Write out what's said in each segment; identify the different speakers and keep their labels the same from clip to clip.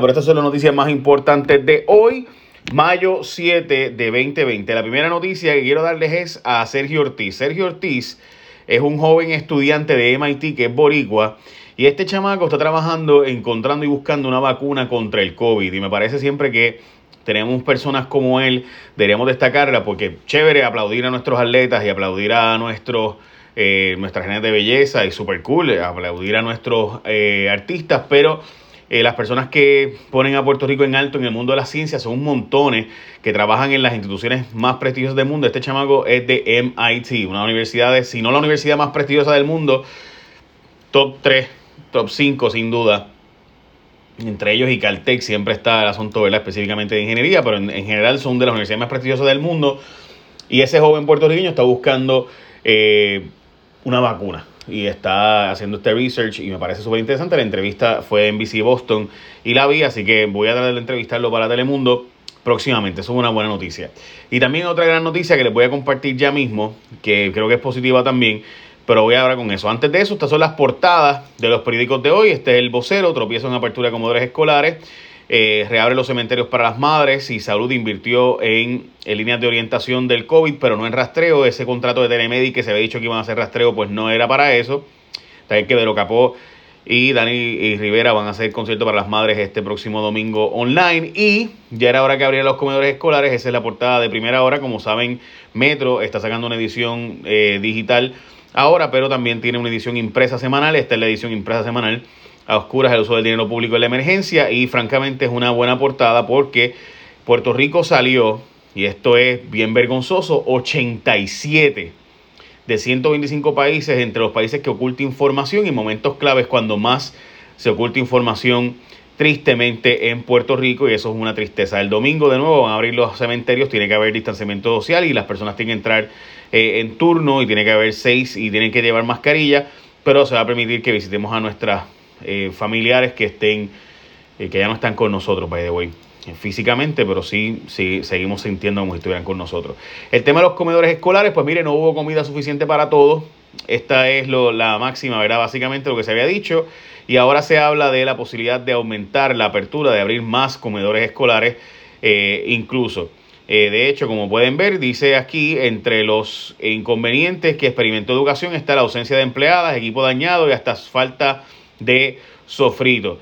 Speaker 1: Pero estas son las noticias más importantes de hoy, mayo 7 de 2020. La primera noticia que quiero darles es a Sergio Ortiz. Sergio Ortiz es un joven estudiante de MIT que es boricua. Y este chamaco está trabajando, encontrando y buscando una vacuna contra el COVID. Y me parece siempre que tenemos personas como él, deberíamos destacarla porque chévere aplaudir a nuestros atletas y aplaudir a nuestros, eh, nuestras genes de belleza y super cool, aplaudir a nuestros eh, artistas, pero eh, las personas que ponen a Puerto Rico en alto en el mundo de la ciencia son un montones que trabajan en las instituciones más prestigiosas del mundo. Este chamaco es de MIT, una universidad, si no la universidad más prestigiosa del mundo, top 3, top 5 sin duda. Entre ellos y Caltech siempre está el asunto, ¿verdad? Específicamente de ingeniería, pero en, general son de las universidades más prestigiosas del mundo. Y ese joven puertorriqueño está buscando eh, una vacuna y está haciendo este research y me parece súper interesante. La entrevista fue en BC Boston y la vi, así que voy a tratar de entrevistarlo para Telemundo próximamente. Eso es una buena noticia. Y también otra gran noticia que les voy a compartir ya mismo, que creo que es positiva también, pero voy ahora con eso. Antes de eso, estas son las portadas de los periódicos de hoy. Este es el vocero, tropiezo en apertura de comedores escolares. Eh, reabre los cementerios para las madres y Salud invirtió en, líneas de orientación del COVID, pero no en rastreo. Ese contrato de Telemedic que se había dicho que iban a hacer rastreo, pues no era para eso. También que de lo capó y Dani y Rivera van a hacer concierto para las madres este próximo domingo online. Y ya era hora que abrieran los comedores escolares. Esa es la portada de primera hora. Como saben, Metro está sacando una edición eh, digital ahora, pero también tiene una edición impresa semanal. Esta es la edición impresa semanal a oscuras el uso del dinero público en la emergencia y francamente es una buena portada porque Puerto Rico salió, y esto es bien vergonzoso, 87 de 125 países entre los países que oculta información y momentos claves cuando más se oculta información tristemente en Puerto Rico y eso es una tristeza. El domingo de nuevo van a abrir los cementerios, tiene que haber distanciamiento social y las personas tienen que entrar eh, en turno y tiene que haber seis y tienen que llevar mascarilla, pero se va a permitir que visitemos a nuestras eh, familiares que estén, eh, que ya no están con nosotros, by the way, físicamente, pero sí, sí seguimos sintiendo como si estuvieran con nosotros. El tema de los comedores escolares, pues mire, no hubo comida suficiente para todos. Esta es lo, la máxima, ¿verdad? Básicamente lo que se había dicho. Y ahora se habla de la posibilidad de aumentar la apertura, de abrir más comedores escolares, eh, incluso. de hecho, como pueden ver, dice aquí, entre los inconvenientes que experimentó educación está la ausencia de empleadas, equipo dañado y hasta falta de sofrito.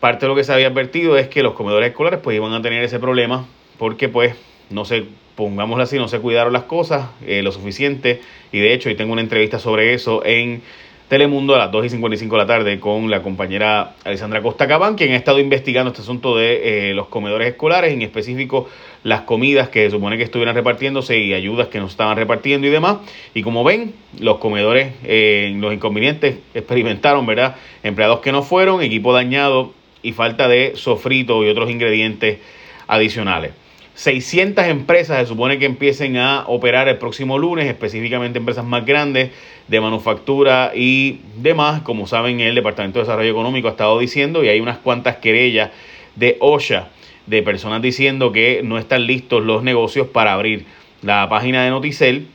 Speaker 1: Parte de lo que se había advertido es que los comedores escolares pues iban a tener ese problema porque pues no se, pongámoslo así, no se cuidaron las cosas eh, lo suficiente y de hecho hoy tengo una entrevista sobre eso en Telemundo a las 2 y 55 de la tarde con la compañera Alessandra Costa Cabán, quien ha estado investigando este asunto de eh, los comedores escolares, en específico las comidas que se supone que estuvieran repartiéndose y ayudas que nos estaban repartiendo y demás. Y como ven, los comedores, eh, los inconvenientes experimentaron, ¿verdad? Empleados que no fueron, equipo dañado y falta de sofrito y otros ingredientes adicionales. 600 empresas se supone que empiecen a operar el próximo lunes, específicamente empresas más grandes de manufactura y demás. Como saben, el Departamento de Desarrollo Económico ha estado diciendo y hay unas cuantas querellas de OSHA de personas diciendo que no están listos los negocios para abrir. La página de Noticel,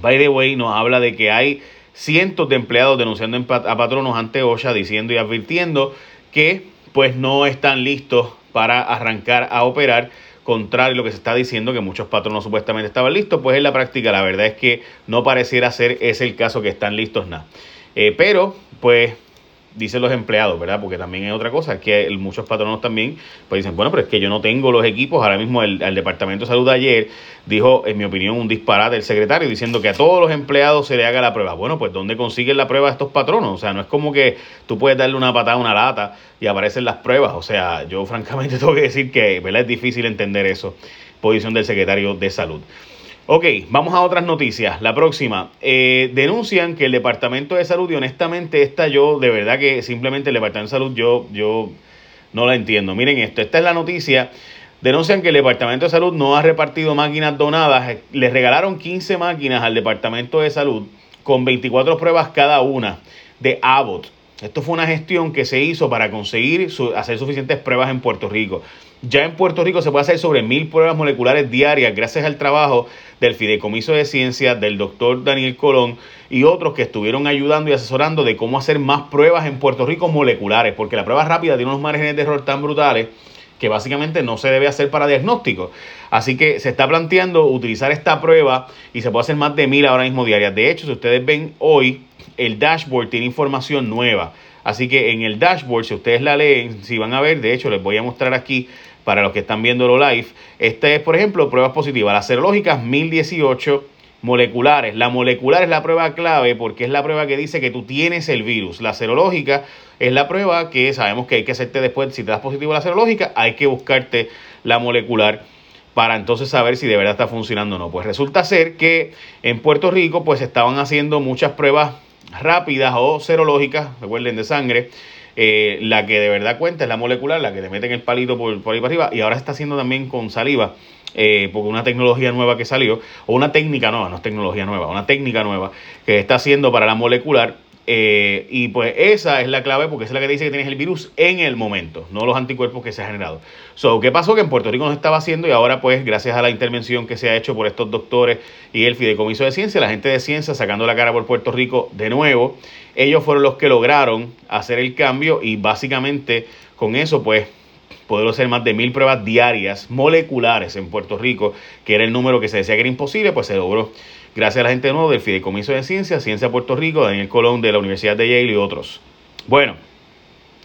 Speaker 1: by the way, nos habla de que hay cientos de empleados denunciando a patronos ante OSHA diciendo y advirtiendo que pues no están listos para arrancar a operar contrario a lo que se está diciendo, que muchos patronos supuestamente estaban listos, pues en la práctica la verdad es que no pareciera ser ese el caso que están listos nada. Eh, pero, pues dicen los empleados, ¿verdad? Porque también hay otra cosa, que muchos patronos también pues dicen, bueno, pero es que yo no tengo los equipos. Ahora mismo el, Departamento de Salud ayer dijo, en mi opinión, un disparate el secretario diciendo que a todos los empleados se le haga la prueba. Bueno, pues ¿dónde consiguen la prueba estos patronos? O sea, no es como que tú puedes darle una patada a una lata y aparecen las pruebas. O sea, yo francamente tengo que decir que, ¿verdad? Es difícil entender eso, posición del secretario de Salud. Ok, vamos a otras noticias. La próxima. Eh, denuncian que el Departamento de Salud, y honestamente esta yo, de verdad que simplemente el Departamento de Salud yo, yo no la entiendo. Miren esto, esta es la noticia. Denuncian que el Departamento de Salud no ha repartido máquinas donadas. Les regalaron 15 máquinas al Departamento de Salud con 24 pruebas cada una de Abbott. Esto fue una gestión que se hizo para conseguir hacer suficientes pruebas en Puerto Rico. Ya en Puerto Rico se puede hacer sobre mil pruebas moleculares diarias gracias al trabajo del Fideicomiso de Ciencias, del doctor Daniel Colón y otros que estuvieron ayudando y asesorando de cómo hacer más pruebas en Puerto Rico moleculares, porque la prueba rápida tiene unos márgenes de error tan brutales que básicamente no se debe hacer para diagnóstico. Así que se está planteando utilizar esta prueba y se puede hacer más de mil ahora mismo diarias. De hecho, si ustedes ven hoy, el dashboard tiene información nueva. Así que en el dashboard, si ustedes la leen, si van a ver, de hecho les voy a mostrar aquí para los que están viendo lo live. Esta es, por ejemplo, pruebas positivas. Las serológicas 1018 moleculares. La molecular es la prueba clave porque es la prueba que dice que tú tienes el virus. La serológica es la prueba que sabemos que hay que hacerte después, si te das positivo a la serológica, hay que buscarte la molecular para entonces saber si de verdad está funcionando o no. Pues resulta ser que en Puerto Rico pues estaban haciendo muchas pruebas rápidas o serológicas, recuerden de sangre, eh, la que de verdad cuenta es la molecular, la que te meten el palito por, por ahí para arriba y ahora está haciendo también con saliva eh, porque una tecnología nueva que salió, o una técnica nueva, no es tecnología nueva, una técnica nueva que está haciendo para la molecular. Eh, y pues esa es la clave porque es la que dice que tienes el virus en el momento, no los anticuerpos que se ha generado. So, ¿qué pasó? Que en Puerto Rico no se estaba haciendo y ahora pues gracias a la intervención que se ha hecho por estos doctores y el Fideicomiso de Ciencia, la gente de ciencia sacando la cara por Puerto Rico de nuevo, ellos fueron los que lograron hacer el cambio y básicamente con eso pues poder hacer más de mil pruebas diarias moleculares en Puerto Rico, que era el número que se decía que era imposible, pues se logró gracias a la gente de del Fideicomiso de Ciencias, Ciencia Puerto Rico, Daniel Colón de la Universidad de Yale y otros. Bueno,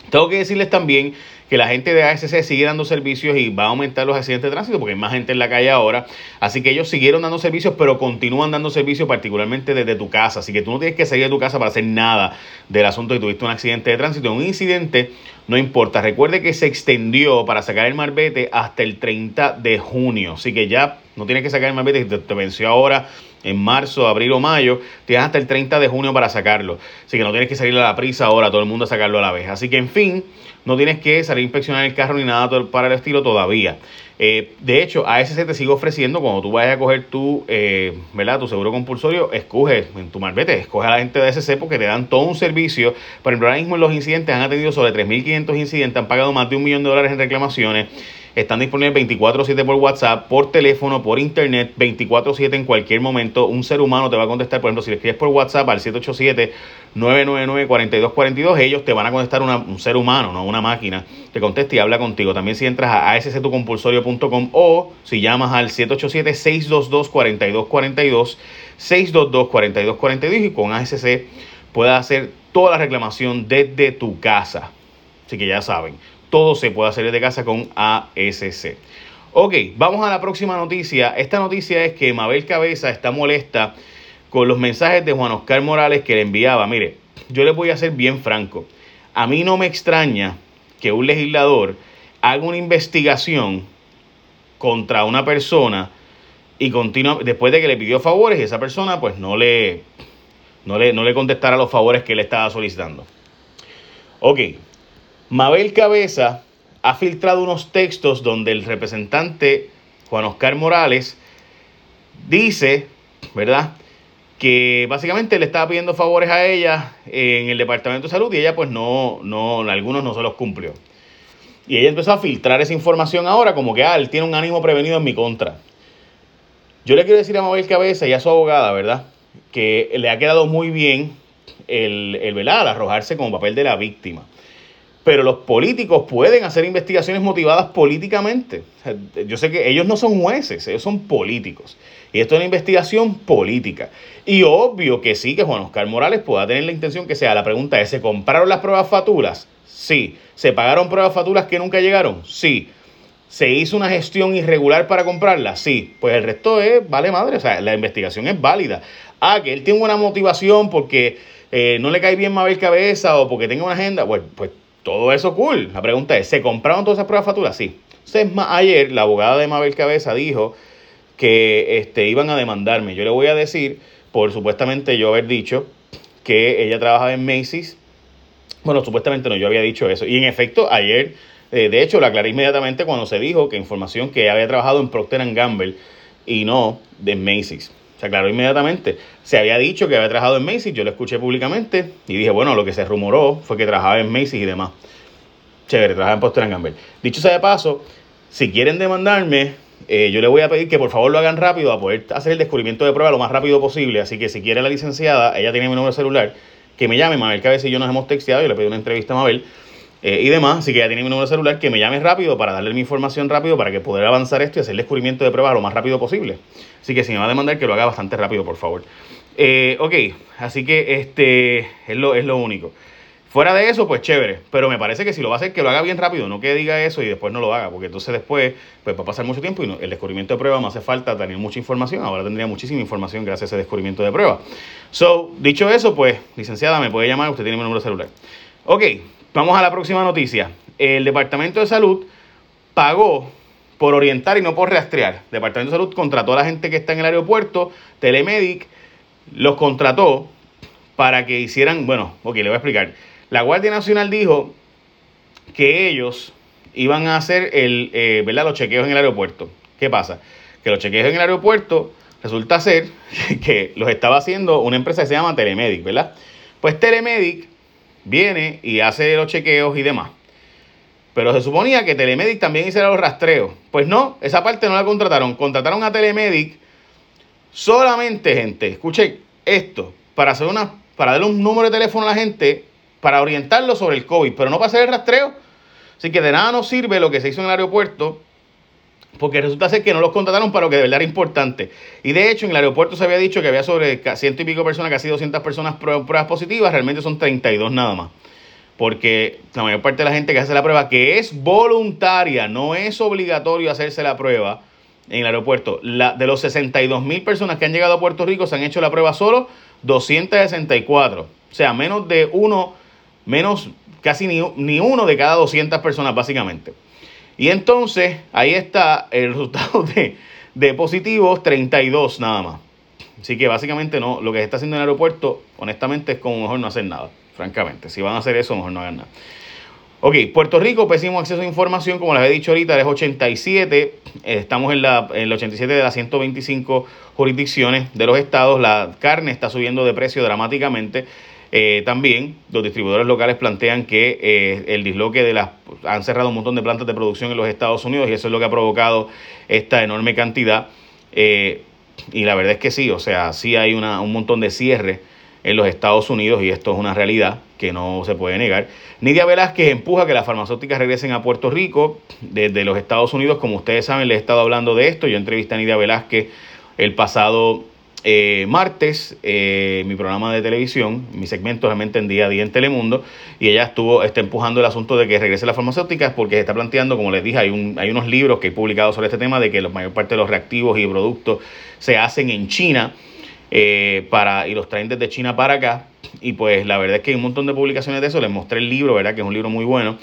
Speaker 1: tengo que decirles también que la gente de ASC sigue dando servicios y va a aumentar los accidentes de tránsito porque hay más gente en la calle ahora. Así que ellos siguieron dando servicios, pero continúan dando servicios particularmente desde tu casa. Así que tú no tienes que salir de tu casa para hacer nada del asunto de que tuviste un accidente de tránsito. Un incidente no importa. Recuerde que se extendió para sacar el marbete hasta el 30 de junio. Así que ya no tienes que sacar el marbete. Te, te venció ahora en marzo, abril o mayo. Tienes hasta el 30 de junio para sacarlo. Así que no tienes que salir a la prisa ahora, todo el mundo a sacarlo a la vez. Así que, en fin, no tienes que salir a inspeccionar el carro ni nada para el estilo todavía. Eh, de hecho, ASC te sigue ofreciendo cuando tú vayas a coger tu, eh, ¿verdad? tu seguro compulsorio, escoge en tu marbete, escoge a la gente de ASC porque te dan todo un servicio. Por ejemplo, ahora mismo en los incidentes han atendido sobre 3.500 incidentes, han pagado más de un millón de dólares en reclamaciones. Están disponibles 24/7 por WhatsApp, por teléfono, por internet, 24/7 en cualquier momento. Un ser humano te va a contestar, por ejemplo, si le escribes por WhatsApp al 787-999-4242, ellos te van a contestar un ser humano, no una máquina. Te contesta y habla contigo. También si entras a asctucompulsorio.com o si llamas al 787-622-4242, 622-4242 y con ASC puedes hacer toda la reclamación desde tu casa. Así que ya saben todo se puede hacer desde casa con ASC. Ok, vamos a la próxima noticia. Esta noticia es que Mabel Cabeza está molesta con los mensajes de Juan Oscar Morales que le enviaba. Mire, yo le voy a ser bien franco. A mí no me extraña que un legislador haga una investigación contra una persona y continúa después de que le pidió favores y esa persona pues no le, no le, no le contestara los favores que le estaba solicitando. Ok, Mabel Cabeza ha filtrado unos textos donde el representante Juan Oscar Morales dice, ¿verdad? Que básicamente le estaba pidiendo favores a ella en el Departamento de Salud y ella pues no, no, algunos no se los cumplió. Y ella empezó a filtrar esa información ahora como que, ah, él tiene un ánimo prevenido en mi contra. Yo le quiero decir a Mabel Cabeza y a su abogada, ¿verdad? Que le ha quedado muy bien el, el, el arrojarse como papel de la víctima pero los políticos pueden hacer investigaciones motivadas políticamente. Yo sé que ellos no son jueces, ellos son políticos. Y esto es una investigación política. Y obvio que sí, que Juan Oscar Morales pueda tener la intención que sea. La pregunta es, ¿se compraron las pruebas fatulas? Sí. ¿Se pagaron pruebas fatulas que nunca llegaron? Sí. ¿Se hizo una gestión irregular para comprarlas? Sí. Pues el resto es, vale madre, o sea, la investigación es válida. Ah, que él tiene una motivación porque eh, no le cae bien Mabel Cabeza o porque tenga una agenda, bueno, pues todo eso cool. La pregunta es, ¿se compraron todas esas pruebas facturas? Sí. Entonces, ayer la abogada de Mabel Cabeza dijo que este, iban a demandarme. Yo le voy a decir, por supuestamente yo haber dicho que ella trabajaba en Macy's. Bueno, supuestamente no, yo había dicho eso. Y en efecto, ayer, eh, de hecho, la aclaré inmediatamente cuando se dijo que información que había trabajado en Procter Gamble y no de Macy's. Se aclaró inmediatamente. Se había dicho que había trabajado en Macy's, yo lo escuché públicamente y dije, bueno, lo que se rumoró fue que trabajaba en Macy's y demás. Chévere, trabajaba en Procter Gamble. Dicho sea de paso, si quieren demandarme, eh, yo le voy a pedir que por favor lo hagan rápido a poder hacer el descubrimiento de prueba lo más rápido posible. Así que si quiere la licenciada, ella tiene mi número de celular, que me llame, Mabel Cabeza y yo nos hemos texteado, yo le pedí una entrevista a Mabel eh, y demás. Así que ella tiene mi número de celular, que me llame rápido para darle mi información rápido para que poder avanzar esto y hacer el descubrimiento de prueba lo más rápido posible. Así que si me va a demandar, que lo haga bastante rápido, por favor. Eh, ok, así que este es lo, es lo único. Fuera de eso, pues chévere. Pero me parece que si lo va a hacer, que lo haga bien rápido, no que diga eso y después no lo haga, porque entonces después pues va a pasar mucho tiempo y el descubrimiento de prueba no hace falta tener mucha información. Ahora tendría muchísima información gracias a ese descubrimiento de prueba. So, dicho eso, pues, licenciada, me puede llamar, usted tiene mi número celular. Ok, vamos a la próxima noticia. El Departamento de Salud pagó por orientar y no por rastrear. El Departamento de Salud contrató a la gente que está en el aeropuerto, Telemedic, los contrató para que hicieran, bueno, ok, le voy a explicar la Guardia Nacional dijo que ellos iban a hacer el, eh, ¿verdad? los chequeos en el aeropuerto. ¿Qué pasa? Que los chequeos en el aeropuerto resulta ser que los estaba haciendo una empresa que se llama Telemedic, ¿verdad? Pues Telemedic viene y hace los chequeos y demás. Pero se suponía que Telemedic también hiciera los rastreos. Pues no, esa parte no la contrataron. Contrataron a Telemedic solamente, gente, escuchen esto, para hacer una, para darle un número de teléfono a la gente para orientarlo sobre el COVID, pero no para hacer el rastreo. Así que de nada nos sirve lo que se hizo en el aeropuerto, porque resulta ser que no los contrataron para lo que de verdad era importante. Y de hecho, en el aeropuerto se había dicho que había sobre ciento y pico personas, casi 200 personas pruebas positivas, realmente son 32 nada más. Porque la mayor parte de la gente que hace la prueba, que es voluntaria, no es obligatorio hacerse la prueba en el aeropuerto. La, de los 62 mil personas que han llegado a Puerto Rico, se han hecho la prueba solo 264. O sea, menos de uno menos casi ni, ni uno de cada 200 personas básicamente. Y entonces ahí está el resultado de, de positivos 32 nada más. Así que básicamente no, lo que se está haciendo en el aeropuerto, honestamente, es como mejor no hacer nada, francamente. Si van a hacer eso, mejor no hagan nada. Ok, Puerto Rico, pésimo acceso a información, como les he dicho ahorita, es 87. Estamos en, la, en el 87 de las 125 jurisdicciones de los estados. La carne está subiendo de precio dramáticamente. Eh, también los distribuidores locales plantean que eh, el disloque de las... han cerrado un montón de plantas de producción en los Estados Unidos y eso es lo que ha provocado esta enorme cantidad. Eh, y la verdad es que sí, o sea, sí hay una, un montón de cierre en los Estados Unidos y esto es una realidad que no se puede negar. Nidia Velázquez empuja que las farmacéuticas regresen a Puerto Rico desde los Estados Unidos. Como ustedes saben, les he estado hablando de esto. Yo entrevisté a Nidia Velázquez el pasado eh, martes eh, mi programa de televisión, mi segmento realmente en día a día en Telemundo, y ella estuvo está empujando el asunto de que regrese la farmacéutica porque se está planteando, como les dije, hay, un, hay unos libros que he publicado sobre este tema de que la mayor parte de los reactivos y productos se hacen en China eh, para, y los traen desde China para acá. Y pues la verdad es que hay un montón de publicaciones de eso. Les mostré el libro, ¿verdad? Que es un libro muy bueno.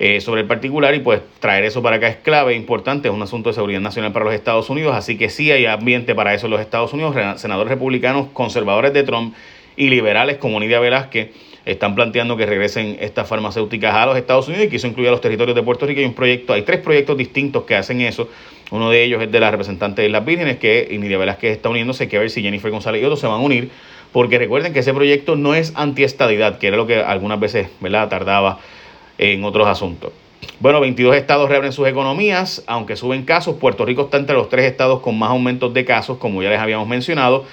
Speaker 1: Eh, sobre el particular y pues traer eso para acá es clave, importante, es un asunto de seguridad nacional para los Estados Unidos, así que sí hay ambiente para eso en los Estados Unidos. Senadores republicanos, conservadores de Trump y liberales como Nidia Velázquez están planteando que regresen estas farmacéuticas a los Estados Unidos y que eso incluya los territorios de Puerto Rico. Hay un proyecto, hay tres proyectos distintos que hacen eso. Uno de ellos es de la representante de las vírgenes, que Nidia Velázquez está uniéndose, hay que ver si Jennifer González y otros se van a unir, porque recuerden que ese proyecto no es antiestadidad, que era lo que algunas veces ¿verdad? tardaba en otros asuntos. Bueno, 22 estados reabren sus economías, aunque suben casos. Puerto Rico está entre los tres estados con más aumentos de casos, como ya les habíamos mencionado.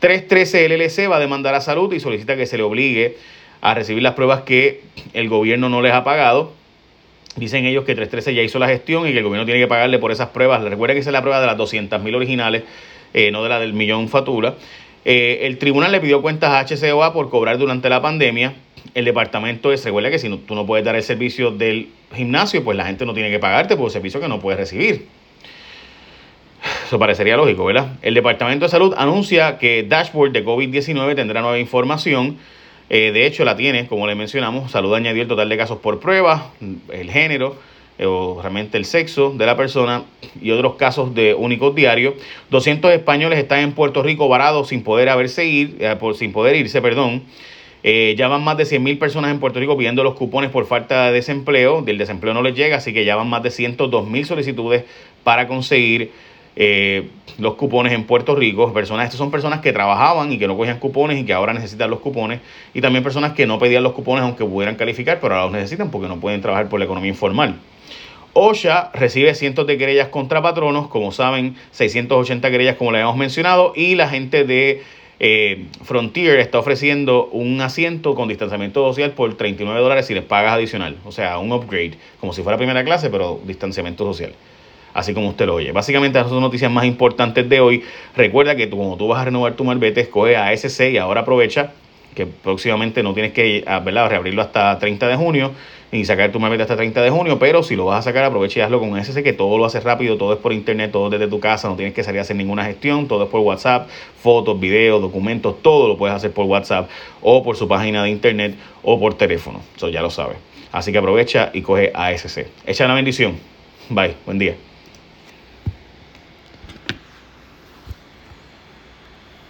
Speaker 1: 313 LLC va a demandar a salud y solicita que se le obligue a recibir las pruebas que el gobierno no les ha pagado. Dicen ellos que 313 ya hizo la gestión y que el gobierno tiene que pagarle por esas pruebas. Recuerden que esa es la prueba de las 200 mil originales, eh, no de la del millón fatura. Eh, el tribunal le pidió cuentas a HCOA por cobrar durante la pandemia el departamento es, recuerda que si tú no puedes dar el servicio del gimnasio, pues la gente no tiene que pagarte por servicio que no puedes recibir. Eso parecería lógico, ¿verdad? El Departamento de Salud anuncia que Dashboard de COVID-19 tendrá nueva información. Eh, de hecho, la tiene, como le mencionamos. Salud añadió el total de casos por prueba, el género, o realmente el sexo de la persona y otros casos de únicos diarios. 200 españoles están en Puerto Rico varados sin poder haberse ir, eh, sin poder irse, perdón. Eh, ya van más de 100 mil personas en Puerto Rico pidiendo los cupones por falta de desempleo. Del desempleo no les llega, así que ya van más de 102 mil solicitudes para conseguir eh, los cupones en Puerto Rico. Personas, estas son personas que trabajaban y que no cogían cupones y que ahora necesitan los cupones. Y también personas que no pedían los cupones aunque pudieran calificar, pero ahora los necesitan porque no pueden trabajar por la economía informal. OSHA recibe cientos de querellas contra patronos, como saben, 680 querellas como le habíamos mencionado, y la gente de eh, Frontier está ofreciendo un asiento con distanciamiento social por 39 dólares si les pagas adicional, o sea, un upgrade, como si fuera primera clase, pero distanciamiento social. Así como usted lo oye. Básicamente, esas son noticias más importantes de hoy. Recuerda que tú, como tú vas a renovar tu malvete, escoge ASC y ahora aprovecha que próximamente no tienes que ah, ¿verdad? reabrirlo hasta 30 de junio y sacar tu malvete hasta 30 de junio, pero si lo vas a sacar, aprovecha y hazlo con SC, que todo lo hace rápido, todo es por internet, todo desde tu casa, no tienes que salir a hacer ninguna gestión, todo es por WhatsApp, fotos, videos, documentos, todo lo puedes hacer por WhatsApp o por su página de internet o por teléfono, eso ya lo sabes. Así que aprovecha y coge ASC. Echa la bendición. Bye, buen día.